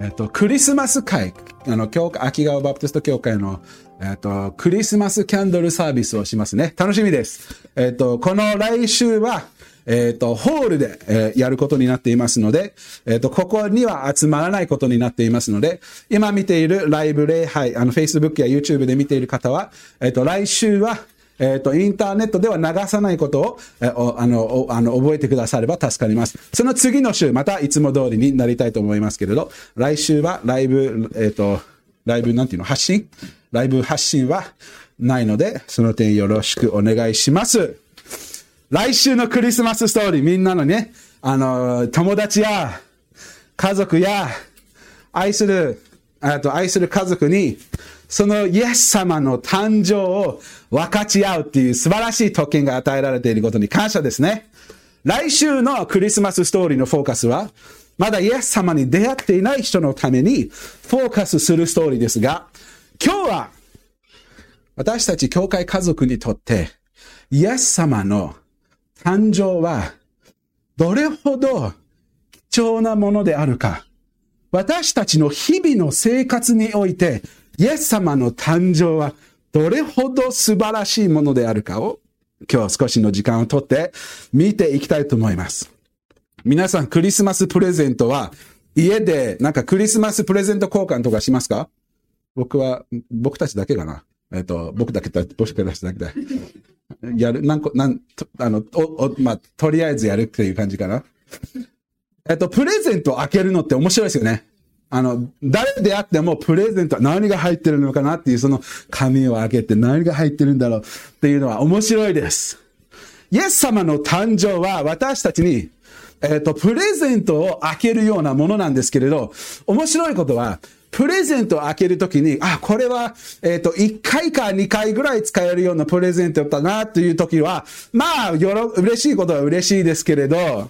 えっと、クリスマス会、あの、教会、秋川バプテスト教会の、えっと、クリスマスキャンドルサービスをしますね。楽しみです。えっと、この来週は、えっと、ホールで、えーやることになっていますので、えっと、ここには集まらないことになっていますので、今見ているライブ礼拝、あの、Facebook や YouTube で見ている方は、えっと、来週は、えっ、と、インターネットでは流さないことを、えーあの、あの、覚えてくだされば助かります。その次の週、またいつも通りになりたいと思いますけれど、来週はライブ、えっ、と、ライブなんていうの？発信？ライブ発信はないので、その点よろしくお願いします。来週のクリスマスストーリー、みんなのね、あの、友達や、家族や、愛する、あと愛する家族に、そのイエス様の誕生を分かち合うっていう素晴らしい特権が与えられていることに感謝ですね。来週のクリスマスストーリーのフォーカスは、まだイエス様に出会っていない人のためにフォーカスするストーリーですが、今日は私たち教会家族にとって、イエス様の誕生はどれほど貴重なものであるか、私たちの日々の生活において、イエス様の誕生はどれほど素晴らしいものであるかを、今日少しの時間をとって見ていきたいと思います。皆さん、クリスマスプレゼントは、家でなんかクリスマスプレゼント交換とかしますか？僕は、僕たちだけかな。えっ、と、僕だけだ、僕たちだけだ。やる、なんこ、なん、とあの、お、お、まあ、とりあえずやるっていう感じかな。えっと、プレゼントを開けるのって面白いですよね。あの、誰であってもプレゼントは何が入ってるのかなっていうその紙を開けて何が入ってるんだろうっていうのは面白いです。イエス様の誕生は私たちに、えっ、と、プレゼントを開けるようなものなんですけれど、面白いことは、プレゼントを開けるときに、あ、これは、えっ、と、1回か2回ぐらい使えるようなプレゼントだなというときは、まあ、よろ、嬉しいことは嬉しいですけれど、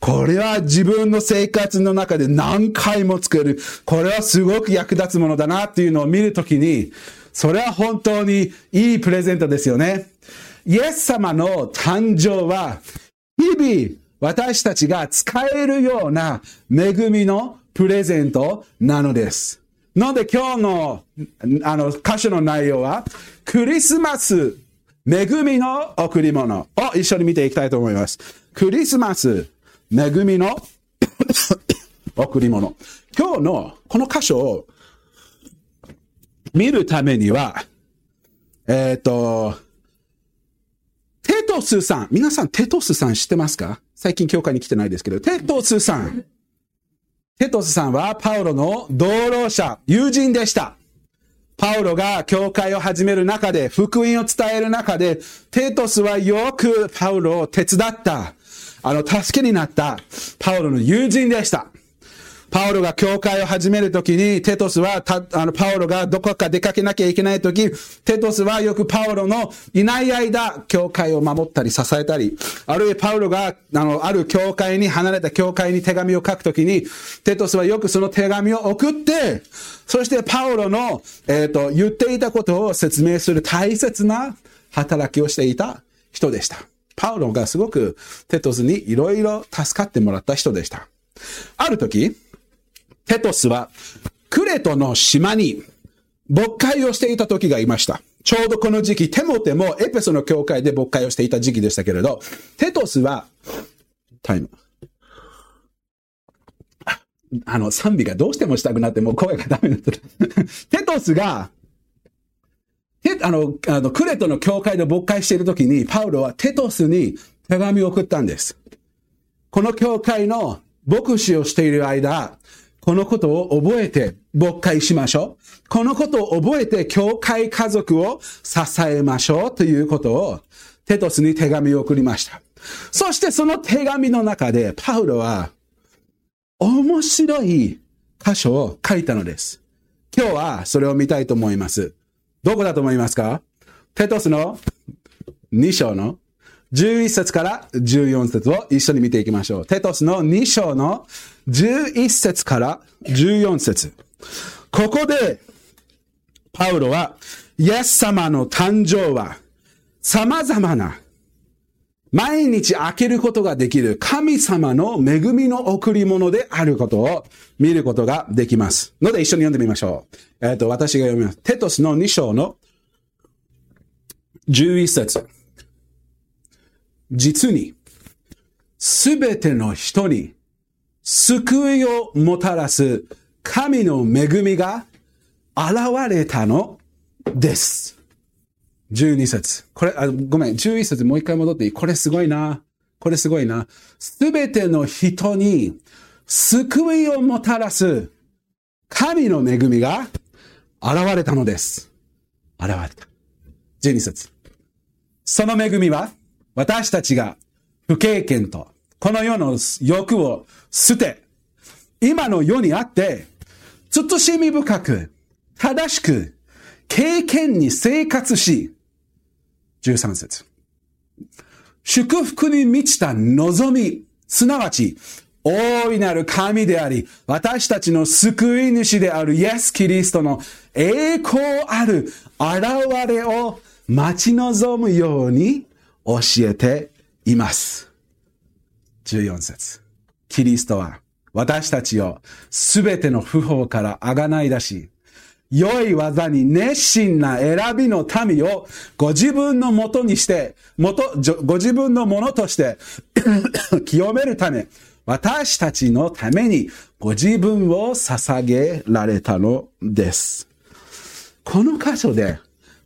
これは自分の生活の中で何回も作る。これはすごく役立つものだなっていうのを見るときに、それは本当にいいプレゼントですよね。イエス様の誕生は、日々私たちが使えるような恵みのプレゼントなのです。ので今日のあの箇所の内容は、クリスマス恵みの贈り物を一緒に見ていきたいと思います。クリスマス恵みの 贈り物。今日のこの箇所を見るためには、えっ、と、テトスさん。皆さんテトスさん知ってますか？最近教会に来てないですけど、テトスさん。テトスさんはパウロの同労者、友人でした。パウロが教会を始める中で、福音を伝える中で、テトスはよくパウロを手伝った。あの、助けになったパウロの友人でした。パウロが教会を始めるときに、テトスは、た、あの、パウロがどこか出かけなきゃいけないとき、テトスはよくパウロのいない間、教会を守ったり支えたり、あるいはパウロが、あの、ある教会に、離れた教会に手紙を書くときに、テトスはよくその手紙を送って、そしてパウロの、えっ、と、言っていたことを説明する大切な働きをしていた人でした。パウロがすごくテトスにいろいろ助かってもらった人でした。ある時、テトスはクレトの島に牧会をしていた時がいました。ちょうどこの時期、テモテもエペソの教会で牧会をしていた時期でしたけれど、テトスは、タイム。あの、賛美がどうしてもしたくなってもう声がダメになってる。テトスが、あの、あの、クレトの教会で牧会している時に、パウロはテトスに手紙を送ったんです。この教会の牧師をしている間、このことを覚えて牧会しましょう。このことを覚えて教会家族を支えましょうということをテトスに手紙を送りました。そしてその手紙の中でパウロは面白い箇所を書いたのです。今日はそれを見たいと思います。どこだと思いますか？テトスの2章の11節から14節を一緒に見ていきましょう。テトスの2章の11節から14節ここで、パウロは、イエス様の誕生は、様々な、毎日開けることができる神様の恵みの贈り物であることを見ることができます。ので一緒に読んでみましょう。えっ、と、私が読みます。テトスの2章の11節実に、すべての人に救いをもたらす神の恵みが現れたのです。12節これ、あごめん、11節もう一回戻っていい？これすごいな。これすごいな。すべての人に救いをもたらす神の恵みが現れたのです。現れた。12節その恵みは私たちが不経験とこの世の欲を捨て、今の世にあって、慎み深く、正しく、経験に生活し、13節祝福に満ちた望み、すなわち、大いなる神であり、私たちの救い主であるイエス・キリストの栄光ある現れを待ち望むように教えています。14節キリストは私たちをすべての不法からあがない出し、良い技に熱心な選びの民をご自分のもとにして、もと、ご自分のものとして 清めるため、私たちのためにご自分を捧げられたのです。この箇所で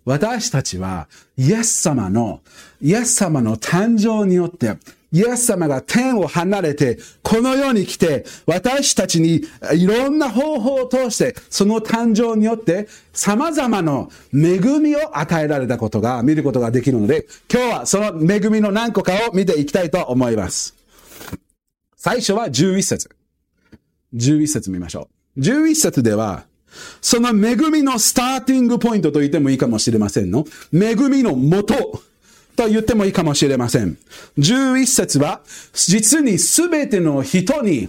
私たちはイエス様の、イエス様の誕生によって、イエス様が天を離れて、この世に来て、私たちにいろんな方法を通して、その誕生によって、様々な恵みを与えられたことが、見ることができるので、今日はその恵みの何個かを見ていきたいと思います。最初は11節。11節見ましょう。11節では、その恵みのスターティングポイントと言ってもいいかもしれませんの。恵みの元と言ってもいいかもしれません。11節は、実にすべての人に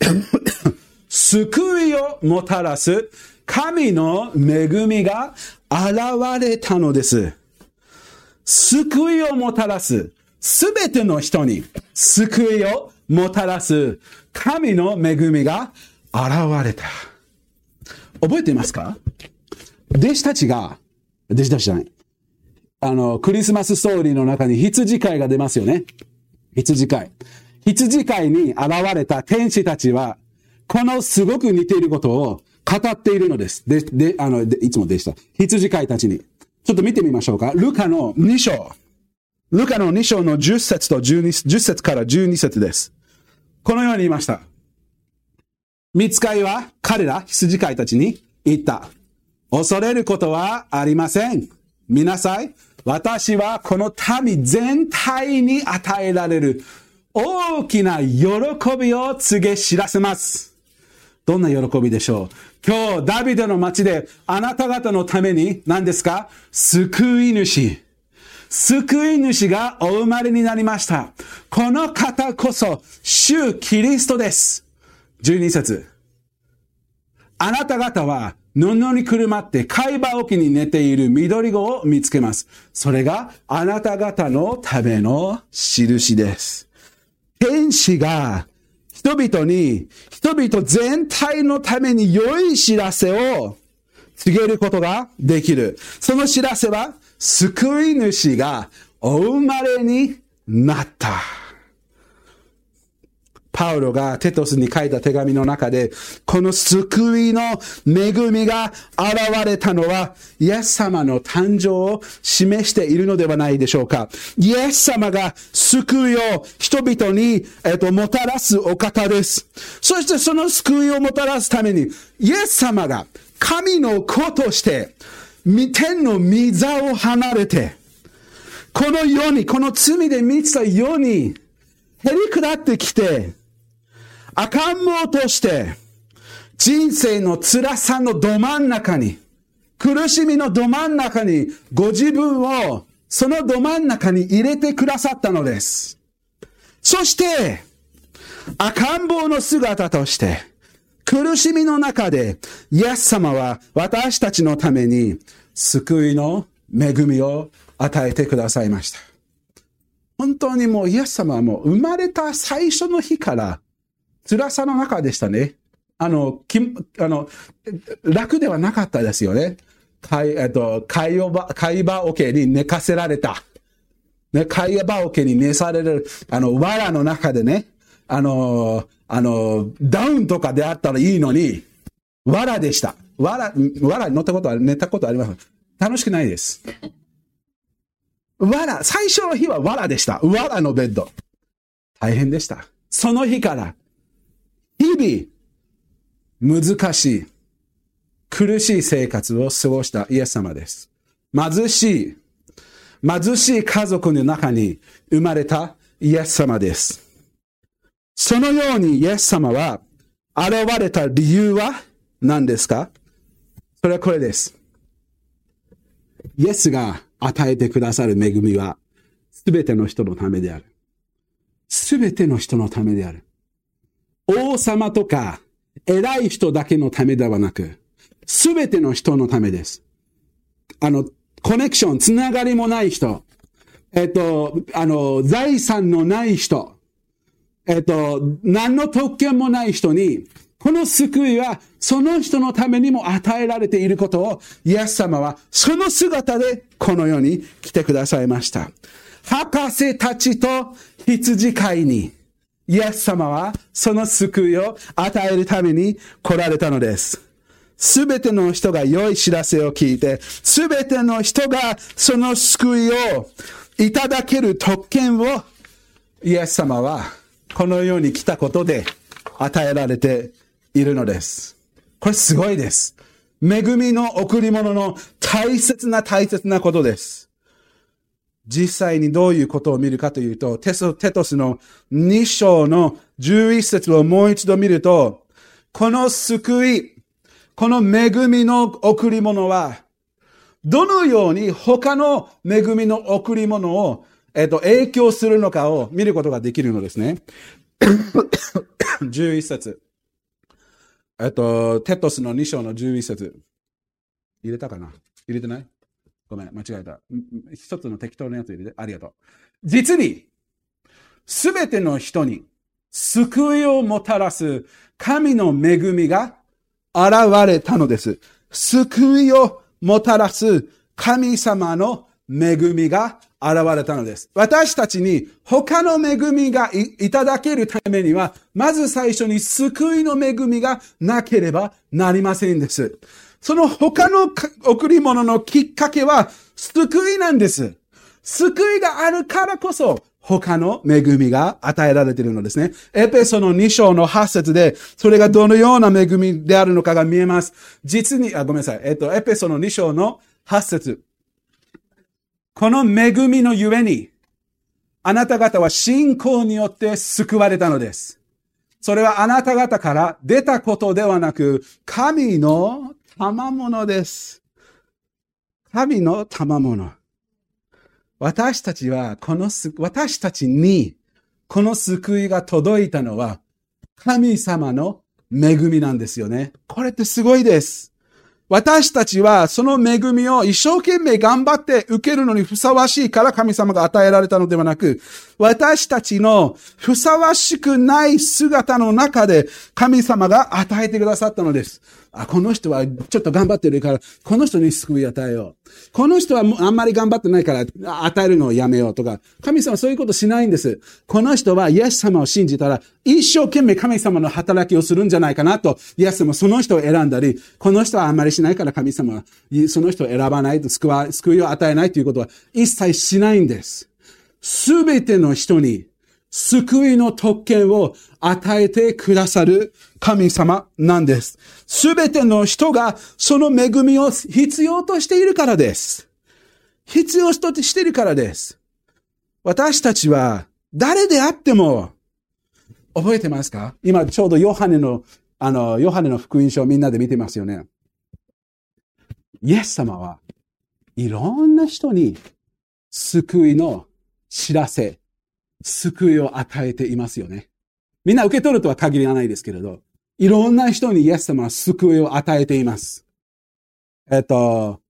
救いをもたらす神の恵みが現れたのです。救いをもたらすすべての人に救いをもたらす神の恵みが現れた。覚えていますか？弟子たちが、弟子たちじゃない。あの、クリスマスストーリーの中に羊飼いが出ますよね。羊飼い。羊飼いに現れた天使たちは、このすごく似ていることを語っているのです。で、で、あの、でいつもでした。羊飼いたちに。ちょっと見てみましょうか。ルカの2章。ルカの2章の10節と12、10節から12節です。このように言いました。見つかいは彼ら羊飼いたちに言った。恐れることはありません。見なさい。私はこの民全体に与えられる大きな喜びを告げ知らせます。どんな喜びでしょう？今日、ダビデの町であなた方のために何ですか？救い主。救い主がお生まれになりました。この方こそ、主キリストです。12節あなた方は布にくるまって海馬沖に寝ている緑子を見つけます。それがあなた方のための印です。天使が人々に、人々全体のために良い知らせを告げることができる。その知らせは、救い主がお生まれになった。パウロがテトスに書いた手紙の中で、この救いの恵みが現れたのは、イエス様の誕生を示しているのではないでしょうか。イエス様が救いを人々に、えっと、もたらすお方です。そしてその救いをもたらすために、イエス様が神の子として、天の御座を離れて、この世に、この罪で満ちた世に、へり下ってきて、赤ん坊として、人生の辛さのど真ん中に、苦しみのど真ん中に、ご自分をそのど真ん中に入れてくださったのです。そして、赤ん坊の姿として、苦しみの中で、イエス様は私たちのために救いの恵みを与えてくださいました。本当にもうイエス様はもう生まれた最初の日から辛さの中でしたね。あの、きあの、楽ではなかったですよね。会、えっと、会話、会話桶に寝かせられた。ね、会話桶に寝される、あの、藁の中でね、あの、あの、ダウンとかであったらいいのに、藁でした。藁、藁に乗ったことは、寝たことあります。楽しくないです。藁、最初の日は藁でした。藁のベッド。大変でした。その日から、日々、難しい、苦しい生活を過ごしたイエス様です。貧しい、貧しい家族の中に生まれたイエス様です。そのようにイエス様は現れた理由は何ですか？それはこれです。イエスが与えてくださる恵みは、すべての人のためである。すべての人のためである。王様とか偉い人だけのためではなく、すべての人のためです。あの、コネクション、つながりもない人、えっと、あの、財産のない人、えっと、何の特権もない人に、この救いはその人のためにも与えられていることを、イエス様はその姿でこの世に来てくださいました。博士たちと羊飼いに、イエス様はその救いを与えるために来られたのです。すべての人が良い知らせを聞いて、すべての人がその救いをいただける特権をイエス様はこの世に来たことで与えられているのです。これすごいです。恵みの贈り物の大切な大切なことです。実際にどういうことを見るかというと、テソテトスの2章の11節をもう一度見ると、この救い、この恵みの贈り物は、どのように他の恵みの贈り物を、えっと、影響するのかを見ることができるのですね。11節。えっと、テトスの2章の11節入れたかな？入れてない？ごめん、間違えた。一つの適当なやつ入れて。ありがとう。実に、すべての人に救いをもたらす神の恵みが現れたのです。救いをもたらす神様の恵みが現れたのです。私たちに他の恵みがいただけるためには、まず最初に救いの恵みがなければなりませんです。その他の贈り物のきっかけは救いなんです。救いがあるからこそ、他の恵みが与えられているのですね。エペソの2章の8節で、それがどのような恵みであるのかが見えます。実に、あ、ごめんなさい。えっと、エペソの2章の8節この恵みのゆえに、あなた方は信仰によって救われたのです。それはあなた方から出たことではなく、神の賜物です。神の賜物。私たちは、このす私たちに、この救いが届いたのは、神様の恵みなんですよね。これってすごいです。私たちはその恵みを一生懸命頑張って受けるのにふさわしいから神様が与えられたのではなく、私たちのふさわしくない姿の中で神様が与えてくださったのです。あ、この人はちょっと頑張ってるから、この人に救い与えよう。この人はあんまり頑張ってないから与えるのをやめようとか、神様はそういうことしないんです。この人はイエス様を信じたら、一生懸命神様の働きをするんじゃないかなと、イエス様その人を選んだり、この人はあんまりしないから神様はその人を選ばないと救わ、救いを与えないということは一切しないんです。すべての人に救いの特権を与えてくださる神様なんです。すべての人がその恵みを必要としているからです。必要としているからです。私たちは誰であっても、覚えてますか？今ちょうどヨハネのあの、ヨハネの福音書をみんなで見てますよね。イエス様はいろんな人に救いの知らせ、救いを与えていますよね。みんな受け取るとは限りがないですけれど、いろんな人にイエス様は救いを与えています。えっと、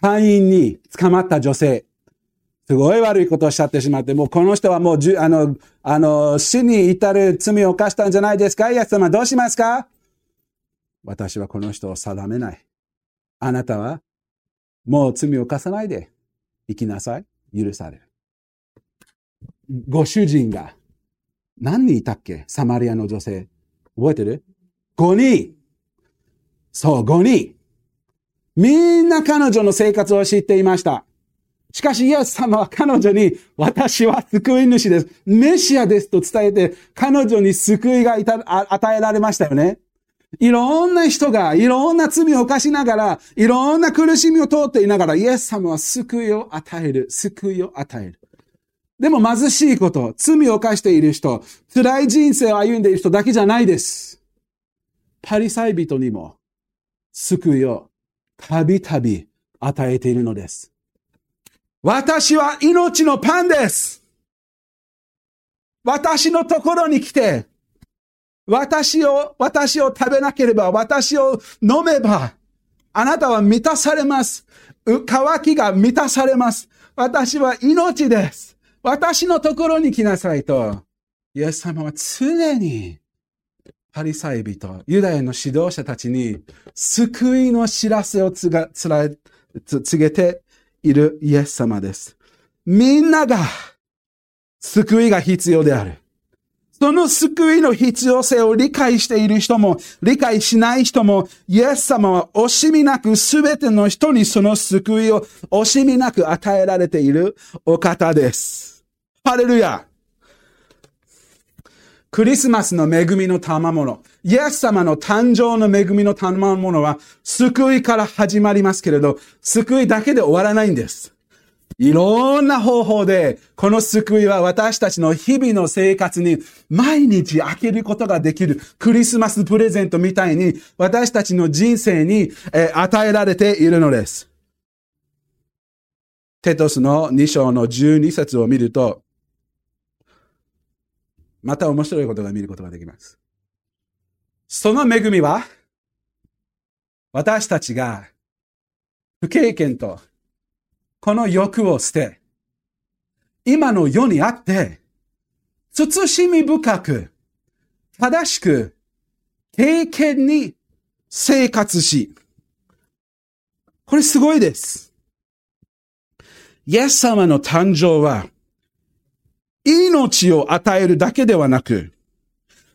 会員に捕まった女性、すごい悪いことをしちゃってしまって、もうこの人はもうじゅ、あの、あの、死に至る罪を犯したんじゃないですか？イエス様どうしますか？私はこの人を定めない。あなたはもう罪を犯さないで生きなさい。許される。ご主人が何人いたっけ？サマリアの女性。覚えてる ?5 人。そう、5人。みんな彼女の生活を知っていました。しかし、イエス様は彼女に、私は救い主です。メシアですと伝えて、彼女に救いが与えられましたよね。いろんな人が、いろんな罪を犯しながら、いろんな苦しみを通っていながら、イエス様は救いを与える、救いを与える。でも貧しいこと、罪を犯している人、辛い人生を歩んでいる人だけじゃないです。パリサイ人にも救いをたびたび与えているのです。私は命のパンです。私のところに来て、私を、私を食べなければ、私を飲めば、あなたは満たされます。乾きが満たされます。私は命です。私のところに来なさいと。イエス様は常に、パリサイ人、ユダヤの指導者たちに、救いの知らせをつが、つら、告げているイエス様です。みんなが、救いが必要である。その救いの必要性を理解している人も、理解しない人も、イエス様は惜しみなく全ての人にその救いを惜しみなく与えられているお方です。ハレルヤクリスマスの恵みの賜物、イエス様の誕生の恵みの賜物は、救いから始まりますけれど、救いだけで終わらないんです。いろんな方法で、この救いは私たちの日々の生活に毎日開けることができるクリスマスプレゼントみたいに私たちの人生に、え与えられているのです。テトスの2章の12節を見ると、また面白いことが見ることができます。その恵みは、私たちが不経験とこの欲を捨て、今の世にあって、慎み深く、正しく、経験に生活し、これすごいです。イエス様の誕生は、命を与えるだけではなく、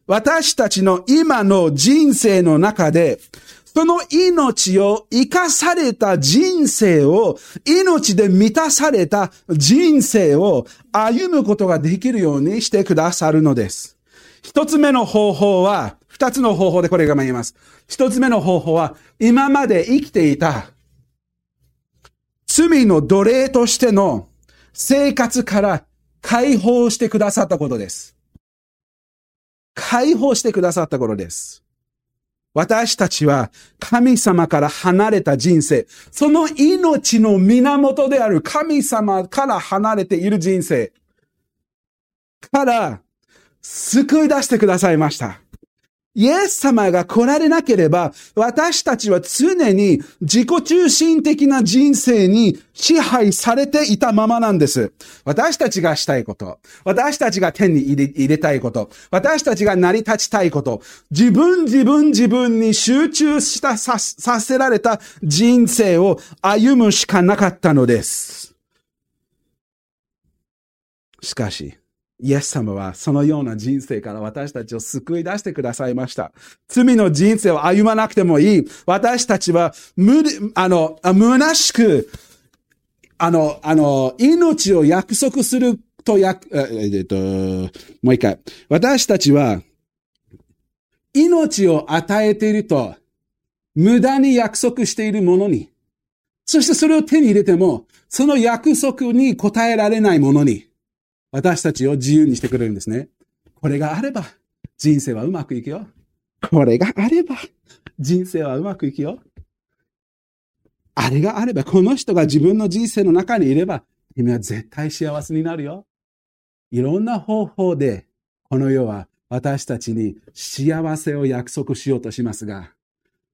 私たちの今の人生の中で、その命を生かされた人生を、命で満たされた人生を歩むことができるようにしてくださるのです。一つ目の方法は、二つの方法でこれが言えます。一つ目の方法は、今まで生きていた罪の奴隷としての生活から解放してくださったことです。解放してくださったことです。私たちは神様から離れた人生、その命の源である神様から離れている人生から救い出してくださいました。イエス様が来られなければ、私たちは常に自己中心的な人生に支配されていたままなんです。私たちがしたいこと、私たちが手に入れたいこと、私たちが成り立ちたいこと、自分自分自分に集中したささせられた人生を歩むしかなかったのです。しかし、イエス様はそのような人生から私たちを救い出してくださいました。罪の人生を歩まなくてもいい。私たちは無、あの、虚しく、あの、あの、命を約束するとや、えっと、もう一回。私たちは、命を与えていると、無駄に約束しているものに、そしてそれを手に入れても、その約束に応えられないものに、私たちを自由にしてくれるんですね。これがあれば、人生はうまくいくよ。これがあれば、人生はうまくいくよ。あれがあれば、この人が自分の人生の中にいれば、君は絶対幸せになるよ。いろんな方法で、この世は私たちに幸せを約束しようとしますが、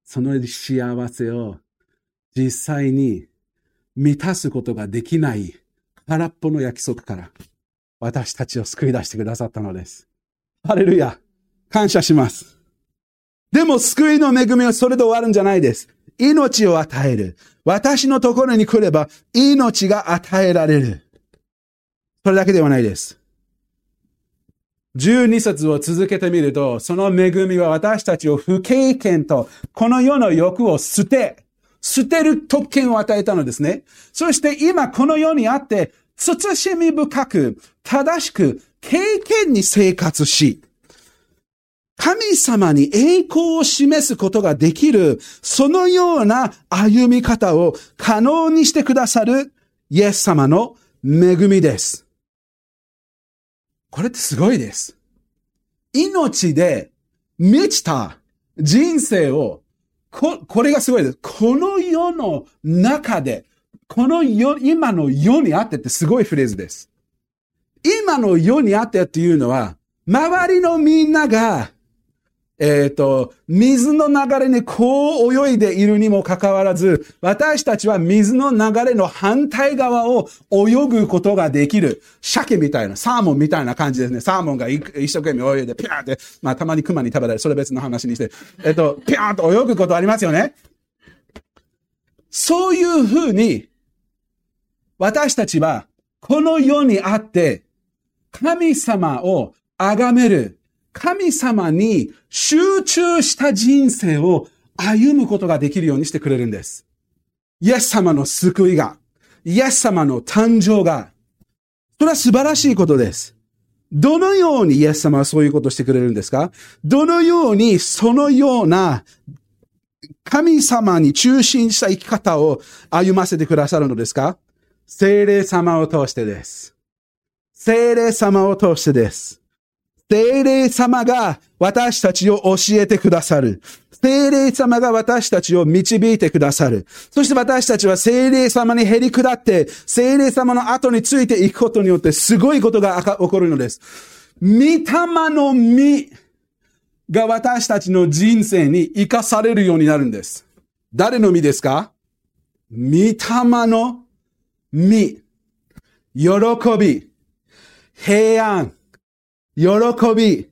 その幸せを実際に満たすことができない空っぽの約束から私たちを救い出してくださったのです。ハレルヤ感謝します。でも救いの恵みはそれで終わるんじゃないです。命を与える。私のところに来れば命が与えられる。それだけではないです。12節を続けてみると、その恵みは私たちを不経験と、この世の欲を捨て、捨てる特権を与えたのですね。そして今この世にあって、慎み深く、正しく、経験に生活し、神様に栄光を示すことができる、そのような歩み方を可能にしてくださるイエス様の恵みです。これってすごいです。命で満ちた人生を、こ、これがすごいです。この世の中で、この世、今の世にあってってすごいフレーズです。今の世にあってっていうのは、周りのみんながえっ、ー、と、水の流れにこう泳いでいるにもかかわらず、私たちは水の流れの反対側を泳ぐことができる。鮭みたいな、サーモンみたいな感じですね。サーモンが一生懸命泳いで、ピャーって、まあたまに熊に食べられる。それ別の話にして、えっ、ー、と、ピャーっと泳ぐことありますよね。そういうふうに、私たちは、この世にあって、神様を崇める神様に集中した人生を歩むことができるようにしてくれるんです。イエス様の救いが、イエス様の誕生が、それは素晴らしいことです。どのようにイエス様はそういうことをしてくれるんですか？どのようにそのような神様に中心した生き方を歩ませてくださるのですか？精霊様を通してです。精霊様を通してです。精霊様が私たちを教えてくださる。精霊様が私たちを導いてくださる。そして私たちは精霊様に減り下って、精霊様の後についていくことによってすごいことが起こるのです。御霊の実が私たちの人生に生かされるようになるんです。誰の実ですか？御霊の実。喜び、平安、喜び、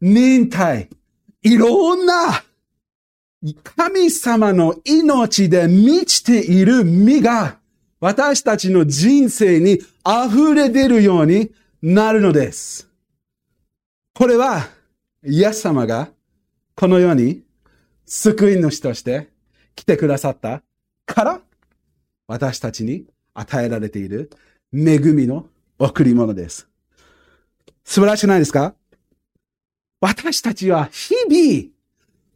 忍耐、いろんな神様の命で満ちている実が私たちの人生に溢れ出るようになるのです。これは、イエス様がこの世に救い主として来てくださったから私たちに与えられている恵みの贈り物です。素晴らしくないですか？私たちは日々、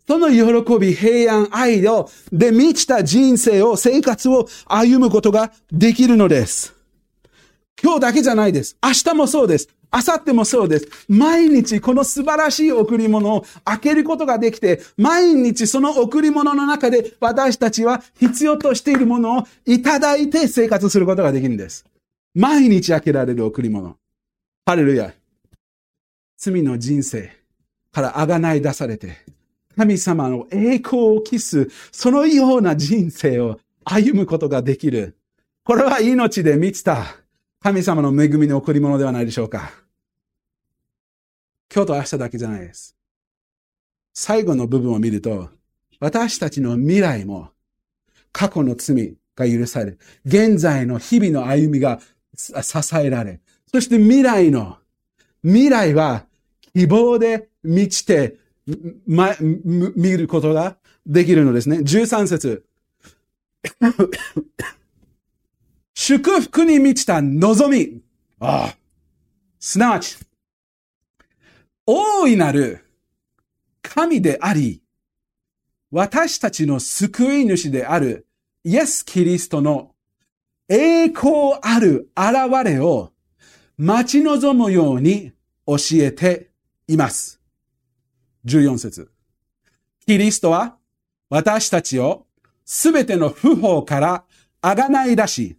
その喜び、平安、愛をで満ちた人生を、生活を歩むことができるのです。今日だけじゃないです。明日もそうです。明後日もそうです。毎日この素晴らしい贈り物を開けることができて、毎日その贈り物の中で私たちは必要としているものをいただいて生活することができるんです。毎日開けられる贈り物。ハレルヤ。罪の人生からあがない出されて、神様の栄光を期す、そのような人生を歩むことができる。これは命で満ちた神様の恵みの贈り物ではないでしょうか。今日と明日だけじゃないです。最後の部分を見ると、私たちの未来も過去の罪が許され、現在の日々の歩みが支えられ、そして未来の、未来は希望で満ちて、ま、見ることができるのですね。13節 祝福に満ちた望み。ああ。すなわち、大いなる神であり、私たちの救い主であるイエス・キリストの栄光ある現れを待ち望むように教えています。14節キリストは私たちをすべての不法からあがない出し、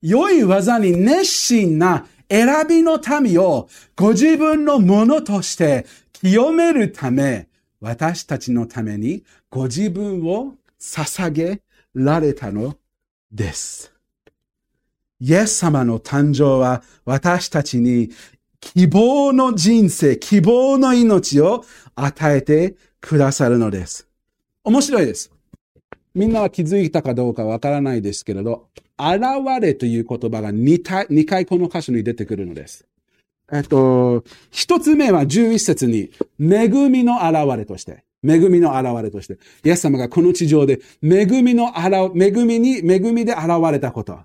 良い技に熱心な選びの民をご自分のものとして清めるため、私たちのためにご自分を捧げられたのです。イエス様の誕生は私たちに希望の人生、希望の命を与えてくださるのです。面白いです。みんなは気づいたかどうかわからないですけれど、現れという言葉が 2, 2回この箇所に出てくるのです。えっと、一つ目は11節に、恵みの現れとして、恵みの現れとして、イエス様がこの地上で、恵みの現、恵みに、恵みで現れたこと。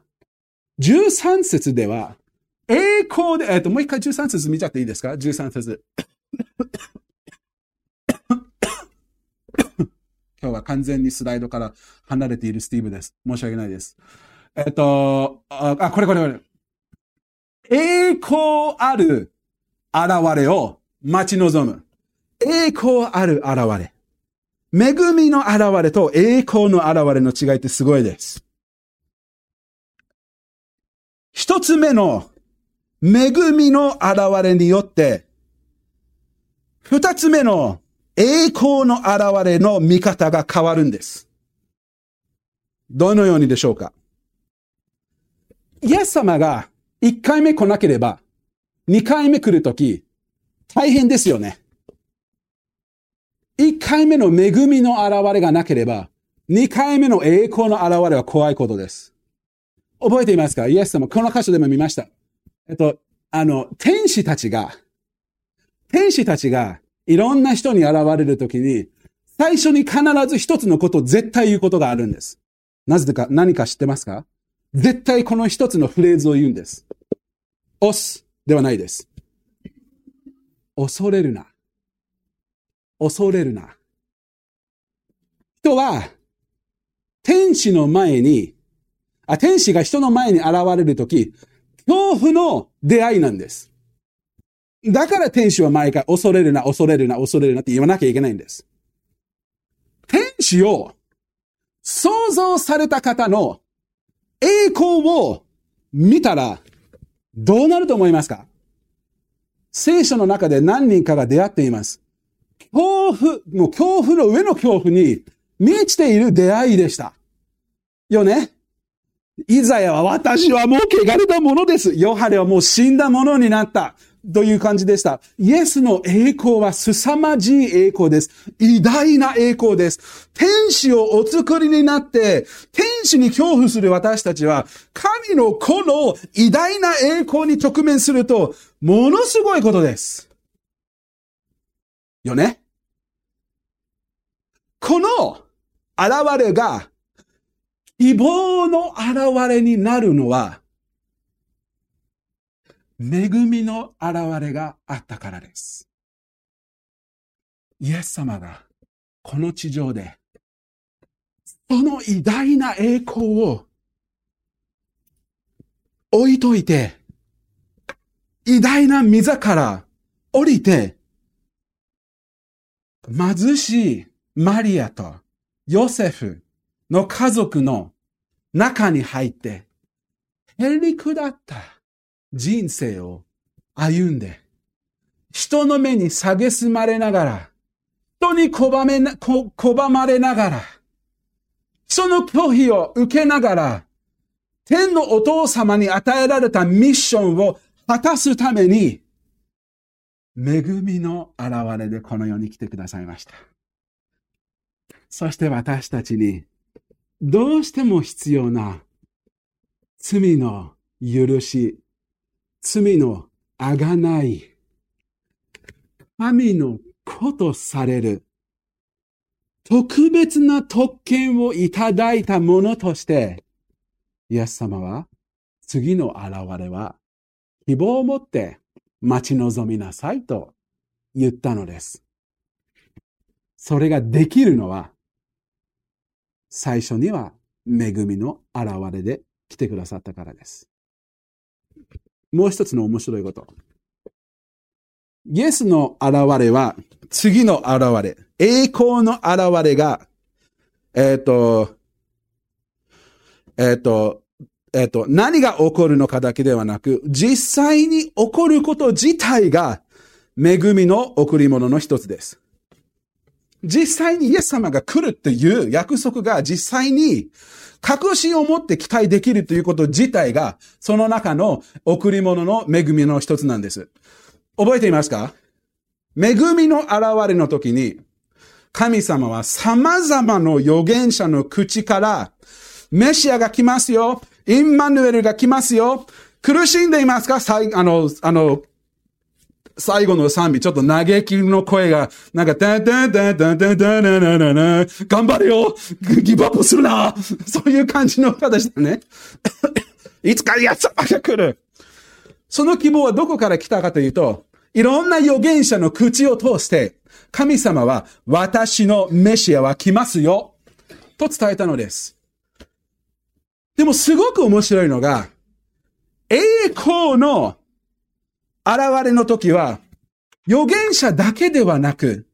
13節では、栄光で、えっと、もう一回13節見ちゃっていいですか ?13 節。今日は完全にスライドから離れているスティーブです。申し訳ないです。えっと、あ、これこれこれ。栄光ある現れを待ち望む。栄光ある現れ。恵みの現れと栄光の現れの違いってすごいです。一つ目の恵みの現れによって、二つ目の栄光の現れの見方が変わるんです。どのようにでしょうか？イエス様が一回目来なければ、二回目来るとき、大変ですよね。一回目の恵みの現れがなければ、二回目の栄光の現れは怖いことです。覚えていますか？イエス様、この箇所でも見ました。えっと、あの、天使たちが、天使たちがいろんな人に現れるときに、最初に必ず一つのことを絶対言うことがあるんです。なぜか、何か知ってますか？絶対この一つのフレーズを言うんです。押すではないです。恐れるな。恐れるな。人は、天使の前に、あ、天使が人の前に現れるとき、恐怖の出会いなんです。だから天使は毎回恐れるな、恐れるな、恐れるなって言わなきゃいけないんです。天使を創造された方の栄光を見たらどうなると思いますか？聖書の中で何人かが出会っています。恐怖、もう恐怖の上の恐怖に満ちている出会いでした。よね？イザヤは私はもう汚れたものです。ヨハネはもう死んだものになった。という感じでした。イエスの栄光は凄まじい栄光です。偉大な栄光です。天使をお作りになって、天使に恐怖する私たちは、神の子の偉大な栄光に直面すると、ものすごいことです。よね？この現れが希望の現れになるのは、恵みの現れがあったからです。イエス様がこの地上で、その偉大な栄光を置いといて、偉大な溝から降りて、貧しいマリアとヨセフの家族の中に入って、へりくだった人生を歩んで、人の目に蔑まれながら、人に拒めな、拒まれながら、その拒否を受けながら、天のお父様に与えられたミッションを果たすために、恵みの現れでこの世に来てくださいました。そして私たちにどうしても必要な罪の許し、罪のあがない、神の子とされる、特別な特権をいただいたものとして、イエス様は次の現れは希望を持って待ち望みなさいと言ったのです。それができるのは最初には恵みの現れで来てくださったからです。もう一つの面白いこと。イエスの現れは、次の現れ、栄光の現れが、えっ、と、えっ、と、えっ、と、何が起こるのかだけではなく、実際に起こること自体が、恵みの贈り物の一つです。実際にイエス様が来るっていう約束が実際に確信を持って期待できるということ自体が、その中の贈り物の恵みの一つなんです。覚えていますか？恵みの現れの時に、神様は様々な預言者の口から、メシアが来ますよ。インマヌエルが来ますよ。苦しんでいますか？あの、あの、最後の賛美、ちょっと嘆きの声が、なんか、タンタンタンタンタンタンタンタンタン頑張れよギブアップするなそういう感じの歌でしたね。いつかやつが来る。その希望はどこから来たかというと、いろんな預言者の口を通して、神様は私のメシアは来ますよ。と伝えたのです。でもすごく面白いのが、栄光の現れの時は、預言者だけではなく、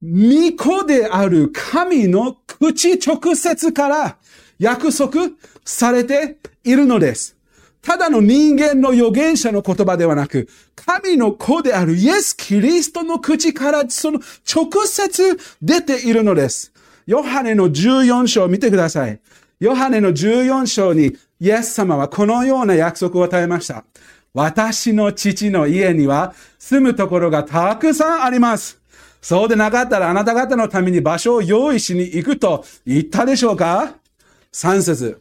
巫女である神の口直接から約束されているのです。ただの人間の預言者の言葉ではなく、神の子であるイエス・キリストの口からその直接出ているのです。ヨハネの14章を見てください。ヨハネの14章にイエス様はこのような約束を与えました。私の父の家には住むところがたくさんあります。そうでなかったらあなた方のために場所を用意しに行くと言ったでしょうか？三節。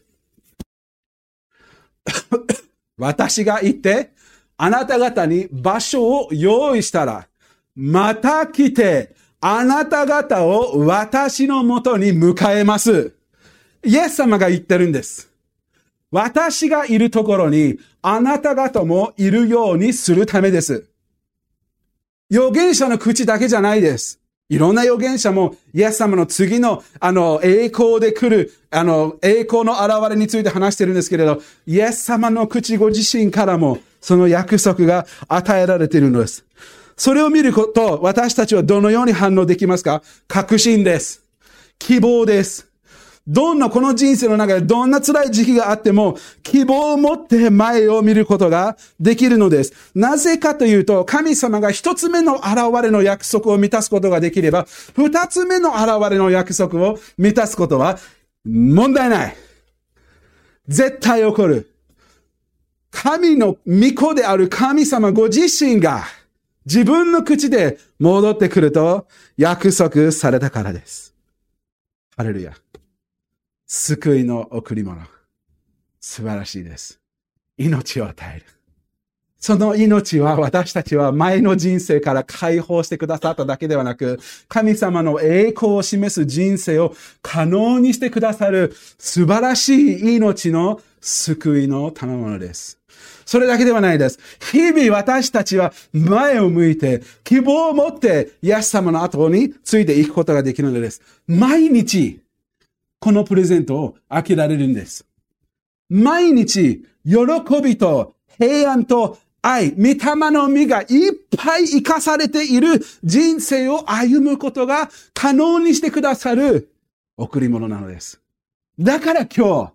私が行って、あなた方に場所を用意したら、また来て、あなた方を私のもとに迎えます。イエス様が言ってるんです。私がいるところにあなた方もいるようにするためです。預言者の口だけじゃないです。いろんな預言者も、イエス様の次の、あの、栄光で来る、あの、栄光の現れについて話してるんですけれど、イエス様の口ご自身からも、その約束が与えられているのです。それを見ること、私たちはどのように反応できますか？確信です。希望です。どんなこの人生の中でどんな辛い時期があっても希望を持って前を見ることができるのです。なぜかというと神様が一つ目の現れの約束を満たすことができれば二つ目の現れの約束を満たすことは問題ない。絶対起こる。神の御子である神様ご自身が自分の口で戻ってくると約束されたからです。ハレルヤ。救いの贈り物。素晴らしいです。命を与える。その命は私たちは前の人生から解放してくださっただけではなく、神様の栄光を示す人生を可能にしてくださる素晴らしい命の救いの賜物です。それだけではないです。日々私たちは前を向いて希望を持ってイエス様の後についていくことができるのです。毎日このプレゼントを開けられるんです。毎日、喜びと平安と愛、御霊の実がいっぱい生かされている人生を歩むことが可能にしてくださる贈り物なのです。だから今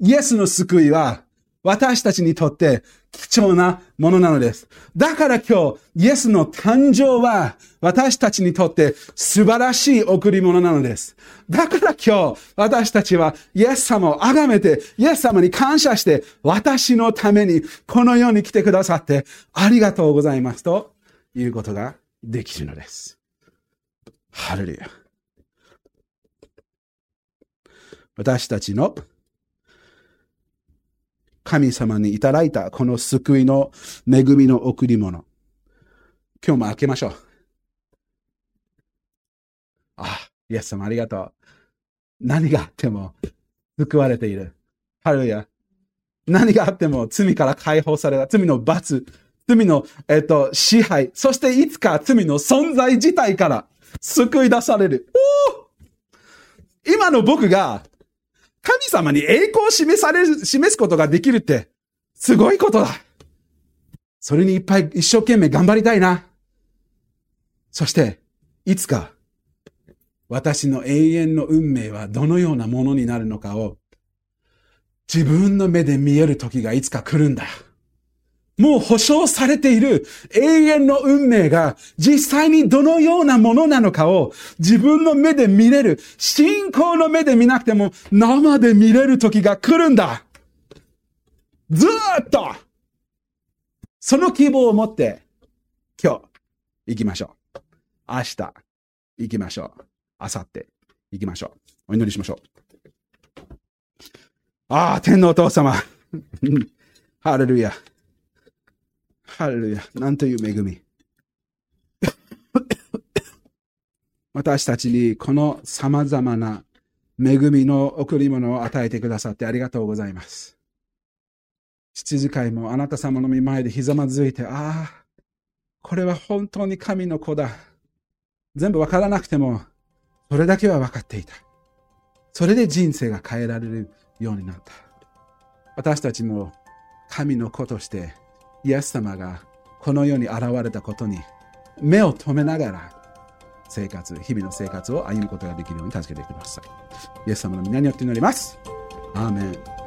日、イエスの救いは私たちにとって貴重なものなのです。だから今日、イエスの誕生は私たちにとって素晴らしい贈り物なのです。だから今日、私たちはイエス様を崇めて、イエス様に感謝して、私のためにこの世に来てくださってありがとうございますということができるのです。ハレルヤ。私たちの神様にいただいたこの救いの恵みの贈り物。今日も開けましょう。あ、イエス様ありがとう。何があっても救われている。ハルヤ。何があっても罪から解放された。罪の罰。罪の、えっと、支配。そしていつか罪の存在自体から救い出される。今の僕が神様に栄光を示される、示すことができるって、すごいことだ。それにいっぱい一生懸命頑張りたいな。そして、いつか、私の永遠の運命はどのようなものになるのかを、自分の目で見える時がいつか来るんだ。もう保証されている永遠の運命が実際にどのようなものなのかを自分の目で見れる。信仰の目で見なくても生で見れる時が来るんだ。ずっとその希望を持って今日行きましょう。明日行きましょう。明後日行きましょう。お祈りしましょう。ああ、天皇お父様。ハレルヤ。ハレルヤ。なんという恵み。私たちにこの様々な恵みの贈り物を与えてくださってありがとうございます。七時会もあなた様の御前でひざまずいて、ああ、これは本当に神の子だ。全部わからなくても、それだけは分かっていた。それで人生が変えられるようになった。私たちも神の子として、イエス様がこの世に現れたことに目を留めながら生活、日々の生活を歩むことができるように助けてください。イエス様の皆によって祈ります。アーメン。